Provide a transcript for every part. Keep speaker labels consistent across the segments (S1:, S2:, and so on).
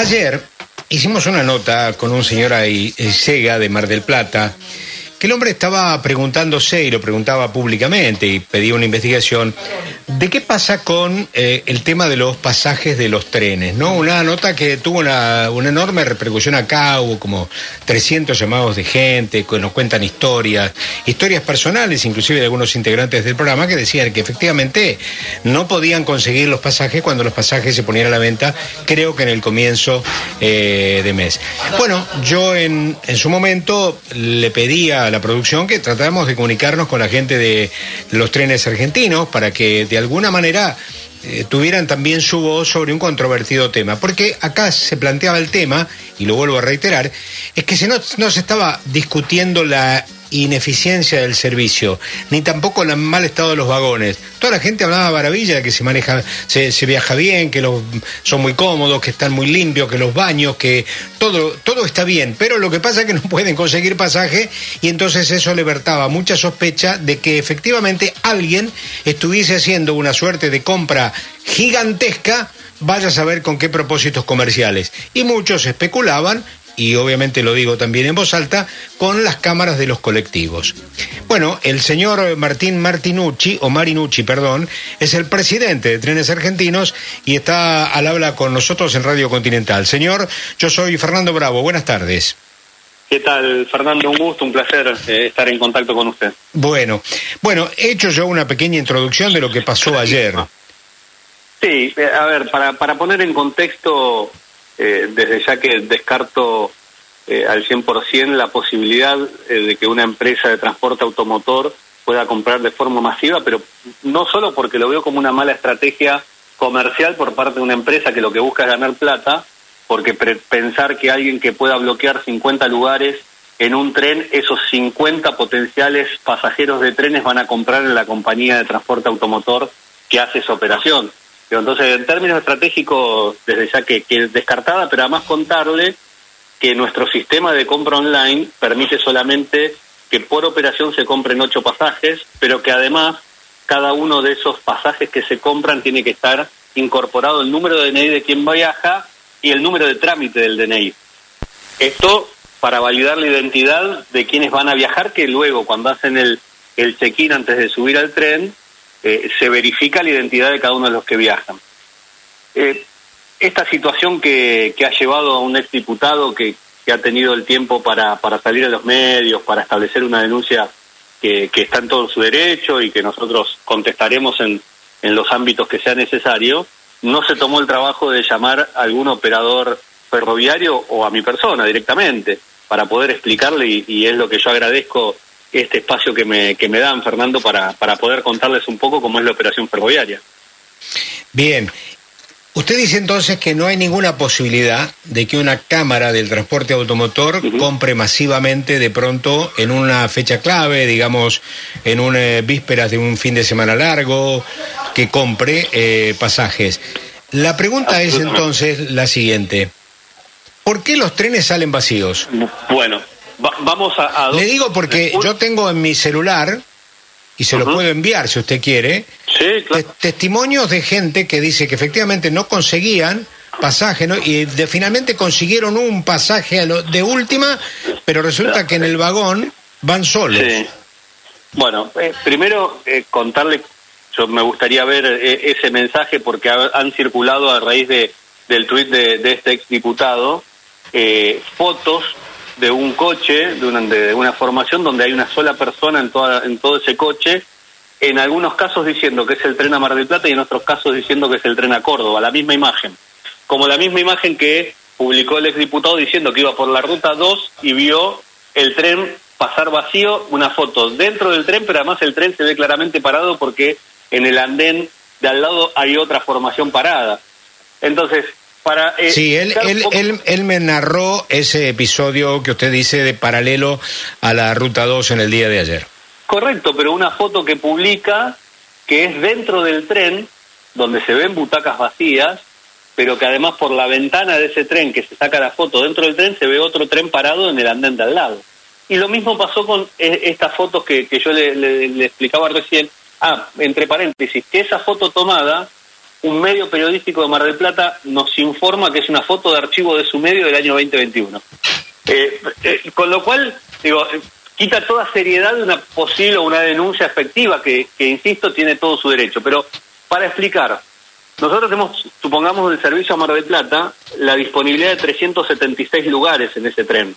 S1: Ayer hicimos una nota con un señor ahí, eh, Sega de Mar del Plata, que el hombre estaba preguntándose y lo preguntaba públicamente y pedía una investigación de qué pasa con eh, el tema de los pasajes de los trenes, ¿no? Una nota que tuvo una, enorme repercusión acá, hubo como 300 llamados de gente que nos cuentan historias, historias personales, inclusive de algunos integrantes del programa, que decían que efectivamente no podían conseguir los pasajes cuando los pasajes se ponían a la venta, creo que en el comienzo eh, de mes. Bueno, yo en, en su momento le pedía la producción que tratamos de comunicarnos con la gente de los trenes argentinos para que de alguna manera eh, tuvieran también su voz sobre un controvertido tema. Porque acá se planteaba el tema, y lo vuelvo a reiterar, es que se no, no se estaba discutiendo la ineficiencia del servicio, ni tampoco el mal estado de los vagones. Toda la gente hablaba maravilla de que se maneja, se, viaja bien, que los, son muy cómodos, que están muy limpios, que los baños, que todo, todo está bien, pero lo que pasa es que no pueden conseguir pasaje y entonces eso libertaba mucha sospecha de que efectivamente alguien estuviese haciendo una suerte de compra gigantesca vaya a saber con qué propósitos comerciales. Y muchos especulaban y obviamente lo digo también en voz alta, con las cámaras de los colectivos. Bueno, el señor Martín Martinucci, o Marinucci, perdón, es el presidente de Trenes Argentinos y está al habla con nosotros en Radio Continental. Señor, yo soy Fernando Bravo, buenas tardes.
S2: ¿Qué tal, Fernando? Un gusto, un placer eh, estar en contacto con usted.
S1: Bueno, bueno, he hecho yo una pequeña introducción de lo que pasó ayer.
S2: Sí, a ver, para, para poner en contexto eh, desde ya que descarto eh, al 100% la posibilidad eh, de que una empresa de transporte automotor pueda comprar de forma masiva, pero no solo porque lo veo como una mala estrategia comercial por parte de una empresa que lo que busca es ganar plata, porque pensar que alguien que pueda bloquear 50 lugares en un tren, esos 50 potenciales pasajeros de trenes van a comprar en la compañía de transporte automotor que hace esa operación. Entonces, en términos estratégicos, desde ya que, que descartada, pero además contarle que nuestro sistema de compra online permite solamente que por operación se compren ocho pasajes, pero que además cada uno de esos pasajes que se compran tiene que estar incorporado el número de DNI de quien viaja y el número de trámite del DNI. Esto para validar la identidad de quienes van a viajar, que luego cuando hacen el, el check-in antes de subir al tren, eh, se verifica la identidad de cada uno de los que viajan. Eh, esta situación que, que, ha llevado a un exdiputado que, que ha tenido el tiempo para, para salir a los medios, para establecer una denuncia que, que está en todo su derecho y que nosotros contestaremos en, en los ámbitos que sea necesario, no se tomó el trabajo de llamar a algún operador ferroviario o a mi persona directamente para poder explicarle y, y es lo que yo agradezco este espacio que me, que me dan, Fernando, para, para poder contarles un poco cómo es la operación ferroviaria.
S1: Bien. Usted dice entonces que no hay ninguna posibilidad de que una cámara del transporte automotor uh -huh. compre masivamente de pronto en una fecha clave, digamos, en una eh, vísperas de un fin de semana largo, que compre eh, pasajes. La pregunta es entonces la siguiente. ¿Por qué los trenes salen vacíos?
S2: Bueno, Va, vamos a, a,
S1: Le digo porque yo tengo en mi celular, y se uh -huh. lo puedo enviar si usted quiere,
S2: sí, claro.
S1: te testimonios de gente que dice que efectivamente no conseguían pasaje, ¿no? Y de, finalmente consiguieron un pasaje de última, pero resulta que en el vagón van solos.
S2: Sí. Bueno, eh, primero eh, contarle, yo me gustaría ver eh, ese mensaje porque ha, han circulado a raíz de, del tuit de, de este exdiputado eh, fotos de un coche, de una, de una formación donde hay una sola persona en, toda, en todo ese coche, en algunos casos diciendo que es el tren a Mar del Plata y en otros casos diciendo que es el tren a Córdoba, la misma imagen. Como la misma imagen que publicó el exdiputado diciendo que iba por la ruta 2 y vio el tren pasar vacío, una foto dentro del tren, pero además el tren se ve claramente parado porque en el andén de al lado hay otra formación parada. Entonces, para,
S1: eh, sí, él, él, él, él, me narró ese episodio que usted dice de paralelo a la Ruta 2 en el día de ayer.
S2: Correcto, pero una foto que publica que es dentro del tren, donde se ven butacas vacías, pero que además por la ventana de ese tren que se saca la foto dentro del tren se ve otro tren parado en el andén de al lado. Y lo mismo pasó con eh, estas fotos que, que yo le, le, le explicaba recién. Ah, entre paréntesis, que esa foto tomada un medio periodístico de Mar del Plata nos informa que es una foto de archivo de su medio del año 2021. Eh, eh, con lo cual, digo, eh, quita toda seriedad de una posible o una denuncia efectiva que, que, insisto, tiene todo su derecho. Pero para explicar, nosotros tenemos, supongamos, del servicio a Mar del Plata, la disponibilidad de 376 lugares en ese tren.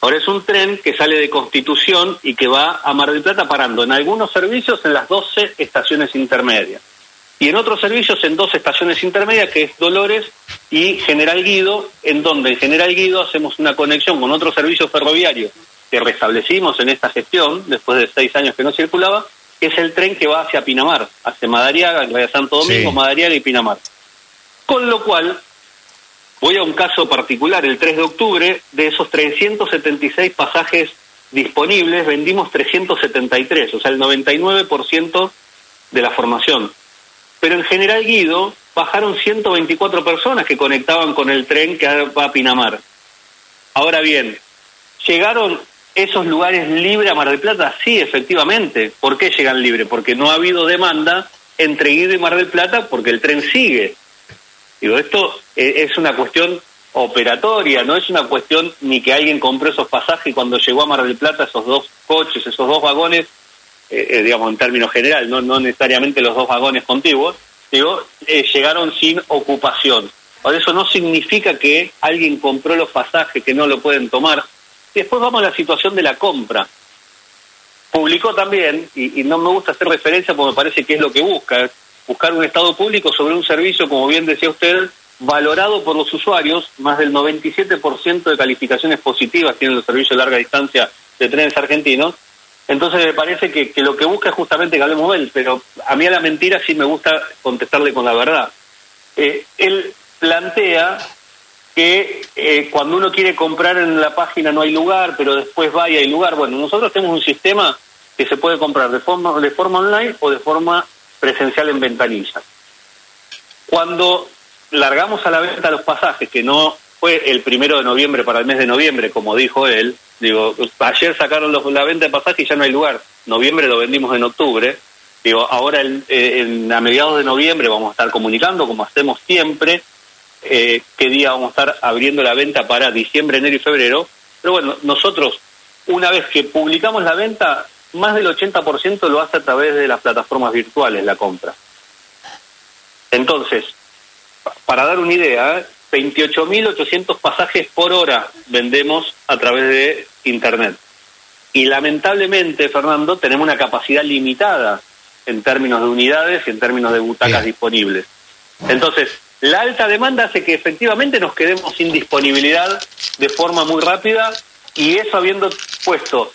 S2: Ahora es un tren que sale de Constitución y que va a Mar del Plata parando en algunos servicios en las 12 estaciones intermedias y en otros servicios en dos estaciones intermedias, que es Dolores y General Guido, en donde en General Guido hacemos una conexión con otro servicio ferroviario que restablecimos en esta gestión, después de seis años que no circulaba, que es el tren que va hacia Pinamar, hacia Madariaga, hacia Santo Domingo, Madariaga y Pinamar. Con lo cual, voy a un caso particular, el 3 de octubre, de esos 376 pasajes disponibles, vendimos 373, o sea, el 99% de la formación pero en General Guido bajaron 124 personas que conectaban con el tren que va a Pinamar. Ahora bien, ¿llegaron esos lugares libres a Mar del Plata? Sí, efectivamente. ¿Por qué llegan libres? Porque no ha habido demanda entre Guido y Mar del Plata porque el tren sigue. Digo, esto eh, es una cuestión operatoria, no es una cuestión ni que alguien compró esos pasajes y cuando llegó a Mar del Plata esos dos coches, esos dos vagones, eh, eh, digamos en términos general, no, no necesariamente los dos vagones contiguos, digo, eh, llegaron sin ocupación. Por eso no significa que alguien compró los pasajes que no lo pueden tomar. Después vamos a la situación de la compra. Publicó también, y, y no me gusta hacer referencia porque me parece que es lo que busca, buscar un Estado público sobre un servicio, como bien decía usted, valorado por los usuarios, más del 97% de calificaciones positivas tienen los servicios de larga distancia de trenes argentinos, entonces me parece que, lo que busca es justamente que hablemos de él, pero a mí a la mentira sí me gusta contestarle con la verdad. Eh, él plantea que eh, cuando uno quiere comprar en la página no hay lugar, pero después va y hay lugar. Bueno, nosotros tenemos un sistema que se puede comprar de forma, de forma online o de forma presencial en ventanilla. Cuando largamos a la venta los pasajes, que no fue el primero de noviembre para el mes de noviembre, como dijo él, Digo, ayer sacaron la venta de pasajes y ya no hay lugar. Noviembre lo vendimos en octubre. Digo, ahora en, a mediados de noviembre vamos a estar comunicando, como hacemos siempre, eh, qué día vamos a estar abriendo la venta para diciembre, enero y febrero. Pero bueno, nosotros, una vez que publicamos la venta, más del 80% lo hace a través de las plataformas virtuales la compra. Entonces, para dar una idea, 28.800 pasajes por hora vendemos a través de Internet. Y lamentablemente, Fernando, tenemos una capacidad limitada en términos de unidades y en términos de butacas disponibles. Entonces, la alta demanda hace que efectivamente nos quedemos sin disponibilidad de forma muy rápida y eso habiendo puesto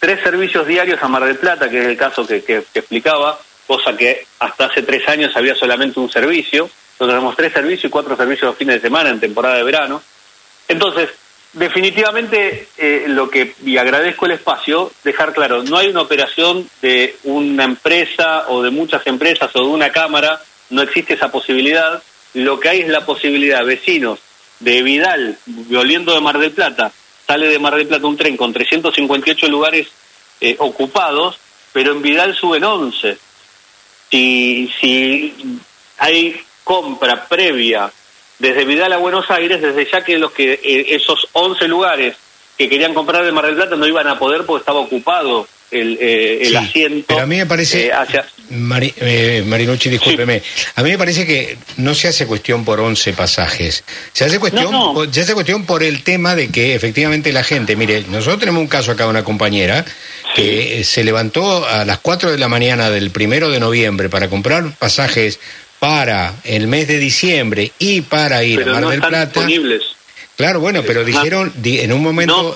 S2: tres servicios diarios a Mar del Plata, que es el caso que, que explicaba, cosa que hasta hace tres años había solamente un servicio, nosotros tenemos tres servicios y cuatro servicios los fines de semana en temporada de verano. Entonces, definitivamente eh, lo que, y agradezco el espacio, dejar claro, no hay una operación de una empresa o de muchas empresas o de una cámara, no existe esa posibilidad. Lo que hay es la posibilidad, vecinos de Vidal, volviendo de Mar del Plata, sale de Mar del Plata un tren con 358 lugares eh, ocupados, pero en Vidal suben 11. Si, si hay compra previa desde Vidal a Buenos Aires, desde ya que los que eh, esos 11 lugares que querían comprar de Mar del Plata no iban a poder porque estaba ocupado el, eh, el asiento.
S1: Pero a mí me parece, eh, hacia... Marinucci, discúlpeme, a mí me parece que no se hace cuestión por 11 pasajes, se hace cuestión, se hace cuestión por el tema de que efectivamente la gente, mire, nosotros tenemos un caso acá de una compañera que se levantó a las 4 de la mañana del primero de noviembre para comprar pasajes para el mes de diciembre y para ir a Mar del Plata.
S2: Disponibles.
S1: Claro, bueno, pero dijeron en un momento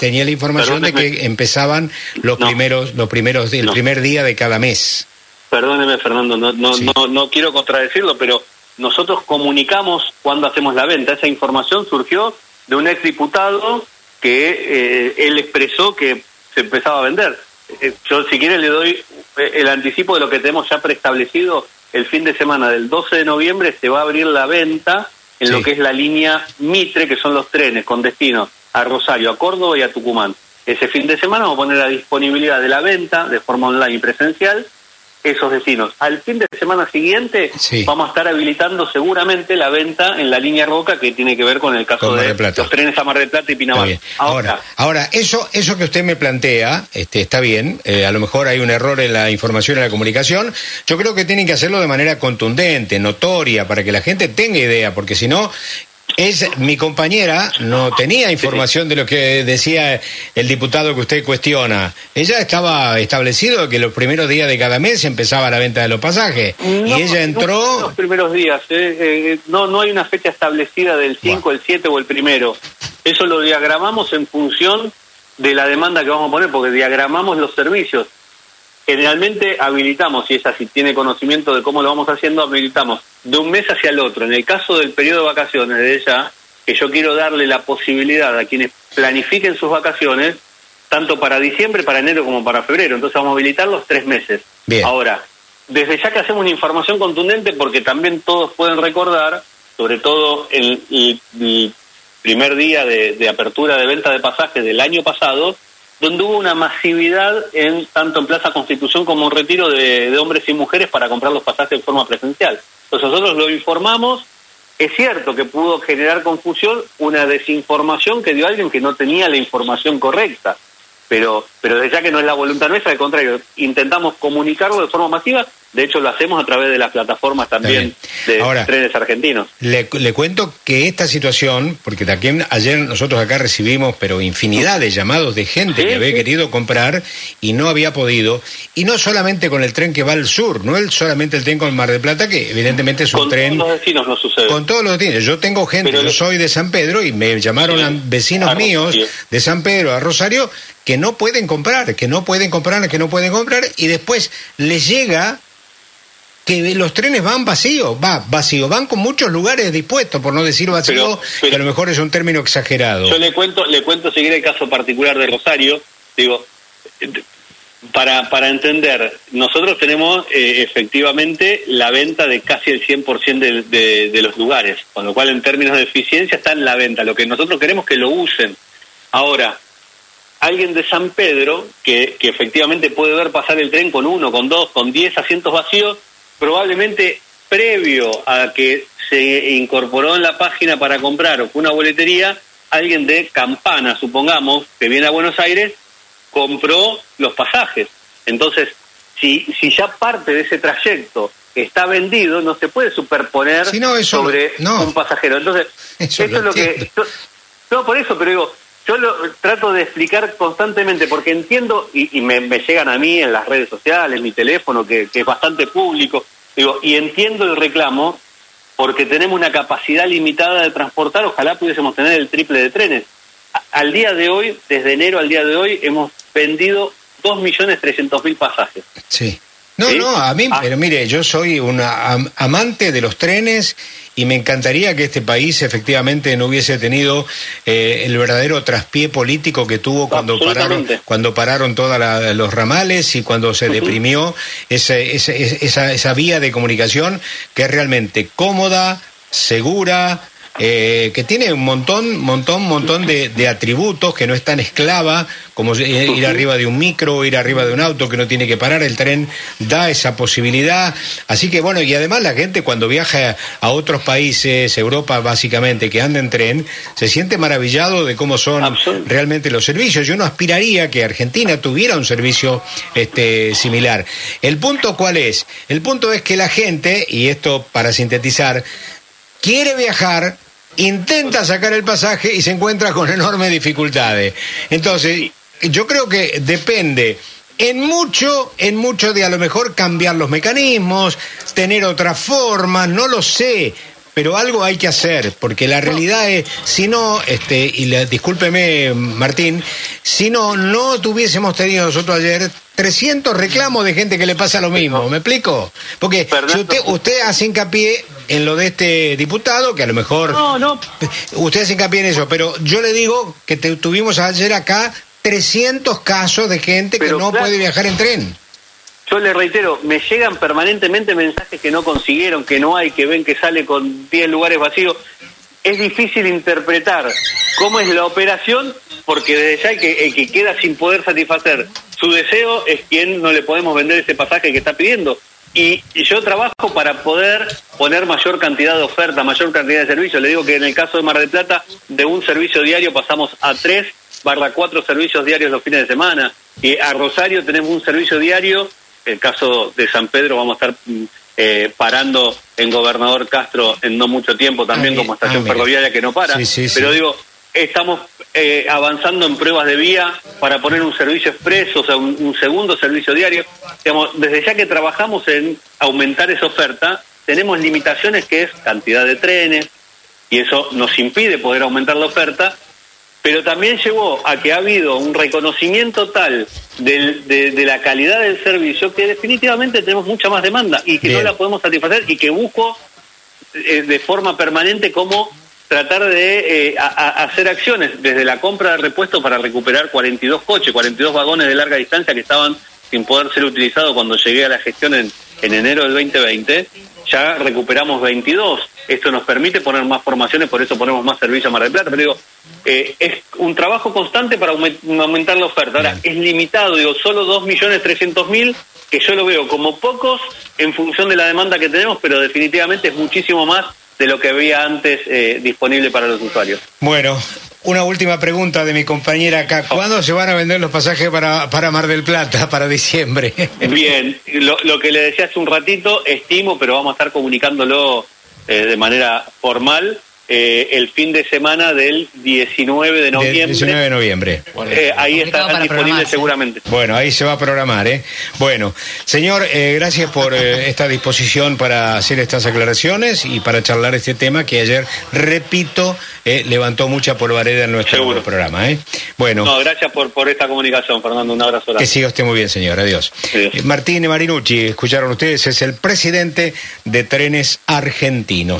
S1: tenía la información de que empezaban los primeros los primeros el primer día de cada mes.
S2: Perdóneme, Fernando, no no no no quiero contradecirlo, pero nosotros comunicamos cuando hacemos la venta. Esa información surgió de un exdiputado que eh, él expresó que se empezaba a vender. Eh, yo si quiere le doy eh, el anticipo de lo que tenemos ya preestablecido el fin de semana del 12 de noviembre se va a abrir la venta en lo que es la línea Mitre, que son los trenes con destino a Rosario, a Córdoba y a Tucumán. Ese fin de semana vamos a poner la disponibilidad de la venta de forma online y presencial esos destinos. Al fin de semana siguiente vamos a estar habilitando seguramente la venta en la línea Roca que tiene que ver con el caso de, los trenes a Mar del Plata y Pinamar.
S1: Ahora, ahora, eso, eso que usted me plantea, este, está bien, eh, a lo mejor hay un error en la información y la comunicación, yo creo que tienen que hacerlo de manera contundente, notoria, para que la gente tenga idea, porque si no, es mi compañera no tenía información de lo que decía el diputado que usted cuestiona. Ella estaba establecido que los primeros días de cada mes empezaba la venta de los pasajes y ella entró
S2: los primeros días, ¿eh? Eh, no no hay una fecha establecida del 5, el 7 o el primero. Eso lo diagramamos en función de la demanda que vamos a poner porque diagramamos los servicios. Generalmente habilitamos, y esa si tiene conocimiento de cómo lo vamos haciendo, habilitamos de un mes hacia el otro. En el caso del periodo de vacaciones de ella, que yo quiero darle la posibilidad a quienes planifiquen sus vacaciones, tanto para diciembre, para enero como para febrero. Entonces vamos a habilitar los tres meses. Ahora, desde ya que hacemos una información contundente, porque también todos pueden recordar, sobre todo el, el, primer día de, de apertura de venta de pasajes del año pasado, donde hubo una masividad en tanto en Plaza Constitución como en retiro de, hombres y mujeres para comprar los pasajes de forma presencial. Nosotros lo informamos, es cierto que pudo generar confusión una desinformación que dio alguien que no tenía la información correcta, pero, pero desde ya que no es la voluntad nuestra, al contrario, intentamos comunicarlo de forma masiva de hecho, lo hacemos a través de las plataformas también de trenes argentinos.
S1: Le, cuento que esta situación, porque también ayer nosotros acá recibimos, pero infinidad de llamados de gente que había querido comprar y no había podido, y no solamente con el tren que va al sur, no es solamente el tren con el Mar de Plata, que evidentemente es un tren.
S2: Con todos los destinos no sucede.
S1: Con todos los destinos. Yo tengo gente, yo soy de San Pedro y me llamaron vecinos míos de San Pedro a Rosario que no pueden comprar, que no pueden comprar, que no pueden comprar, y después les llega que los trenes van vacíos, va vacío, van con muchos lugares dispuestos, por no decir vacío, que a lo mejor es un término exagerado.
S2: Yo le cuento, le cuento seguir el caso particular de Rosario, digo, para, para entender, nosotros tenemos eh, efectivamente la venta de casi el 100% de, de, de los lugares, con lo cual en términos de eficiencia está en la venta, lo que nosotros queremos que lo usen. Ahora, alguien de San Pedro, que, que efectivamente puede ver pasar el tren con uno, con dos, con diez asientos vacíos, probablemente previo a que se incorporó en la página para comprar o una boletería, alguien de Campana, supongamos, que viene a Buenos Aires, compró los pasajes. Entonces, si, si ya parte de ese trayecto está vendido, no se puede superponer sobre un pasajero. Entonces, eso, es lo que... no, por eso, pero digo, yo lo trato de explicar constantemente porque entiendo y, me, llegan a mí en las redes sociales, mi teléfono que, es bastante público, digo, y entiendo el reclamo porque tenemos una capacidad limitada de transportar, ojalá pudiésemos tener el triple de trenes. al día de hoy, desde enero al día de hoy, hemos vendido 2.300.000 pasajes.
S1: Sí. No, no, a mí, ah. pero mire, yo soy un amante de los trenes y me encantaría que este país efectivamente no hubiese tenido eh, el verdadero traspié político que tuvo cuando pararon cuando pararon todos los ramales y cuando se deprimió esa, esa, esa vía de comunicación que es realmente cómoda, segura, eh, que tiene un montón, montón, montón de, de, atributos, que no es tan esclava como ir arriba de un micro, o ir arriba de un auto que no tiene que parar, el tren da esa posibilidad. Así que bueno, y además la gente cuando viaja a otros países, Europa básicamente, que anda en tren, se siente maravillado de cómo son realmente los servicios. Yo no aspiraría que Argentina tuviera un servicio este, similar. ¿El punto cuál es? El punto es que la gente, y esto para sintetizar, quiere viajar, intenta sacar el pasaje y se encuentra con enormes dificultades. Entonces, yo creo que depende en mucho, en mucho de a lo mejor cambiar los mecanismos, tener otras formas, no lo sé, pero algo hay que hacer, porque la realidad es, si no, este, y discúlpeme Martín, si no, no tuviésemos tenido nosotros ayer 300 reclamos de gente que le pasa lo mismo, ¿me explico? Porque si usted, usted hace hincapié en lo de este diputado, que a lo mejor... No, no. Usted hace hincapié en eso, pero yo le digo que tuvimos ayer acá 300 casos de gente que no puede viajar en tren.
S2: Yo le reitero, me llegan permanentemente mensajes que no consiguieron, que no hay, que ven que sale con 10 lugares vacíos. es difícil interpretar cómo es la operación, porque desde ya el que, el que queda sin poder satisfacer su deseo es quien no le podemos vender ese pasaje que está pidiendo. Y yo trabajo para poder poner mayor cantidad de oferta, mayor cantidad de servicios. Le digo que en el caso de Mar del Plata, de un servicio diario pasamos a tres barra cuatro servicios diarios los fines de semana. Y a Rosario tenemos un servicio diario. El caso de San Pedro vamos a estar mm, eh, parando en Gobernador Castro en no mucho tiempo también
S1: Ah,
S2: como estación
S1: ah,
S2: ferroviaria que no para.
S1: Sí, sí, sí.
S2: Pero digo, estamos eh, avanzando en pruebas de vía para poner un servicio expreso, o sea, un, un segundo servicio diario. Digamos, desde ya que trabajamos en aumentar esa oferta, tenemos limitaciones que es cantidad de trenes, y eso nos impide poder aumentar la oferta, pero también llevó a que ha habido un reconocimiento tal del- de, de la calidad del servicio que definitivamente tenemos mucha más demanda y que
S1: Bien.
S2: no la podemos satisfacer y que busco eh, de forma permanente cómo tratar de eh, a- a- hacer acciones desde la compra de repuestos para recuperar 42 coches, 42 vagones de larga distancia que estaban sin poder ser utilizados cuando llegué a la gestión en, en enero del 2020, ya recuperamos 22. Esto nos permite poner más formaciones, por eso ponemos más servicio a Mar del Plata. Pero digo, eh, es un trabajo constante para aument- aumentar la oferta. Ahora, es limitado, digo, solo 2.300.000, que yo lo veo como pocos en función de la demanda que tenemos, pero definitivamente es muchísimo más de lo que había antes eh, disponible para los usuarios.
S1: Bueno, una última pregunta de mi compañera acá. ¿Cuándo se van a vender los pasajes para, para Mar del Plata, para diciembre?
S2: Bien, lo, lo que le decía hace un ratito, estimo, pero vamos a estar comunicándolo eh, de manera formal, eh, el fin de semana del 19 de
S1: Del
S2: noviembre.
S1: 19 de noviembre.
S2: Eh, ahí estarán disponibles seguramente.
S1: Bueno, ahí se va a programar, ¿eh? Bueno, señor, eh, gracias por eh, esta disposición para hacer estas aclaraciones y para charlar este tema que ayer, repito, eh, levantó mucha polvareda en nuestro
S2: Seguro.
S1: programa, ¿eh? Bueno,
S2: No, gracias por, por esta comunicación, Fernando. Un abrazo.
S1: que
S2: grande.
S1: siga usted muy bien, señor. Adiós.
S2: Adiós.
S1: Martín Marinucci, escucharon ustedes, es el presidente de Trenes Argentinos.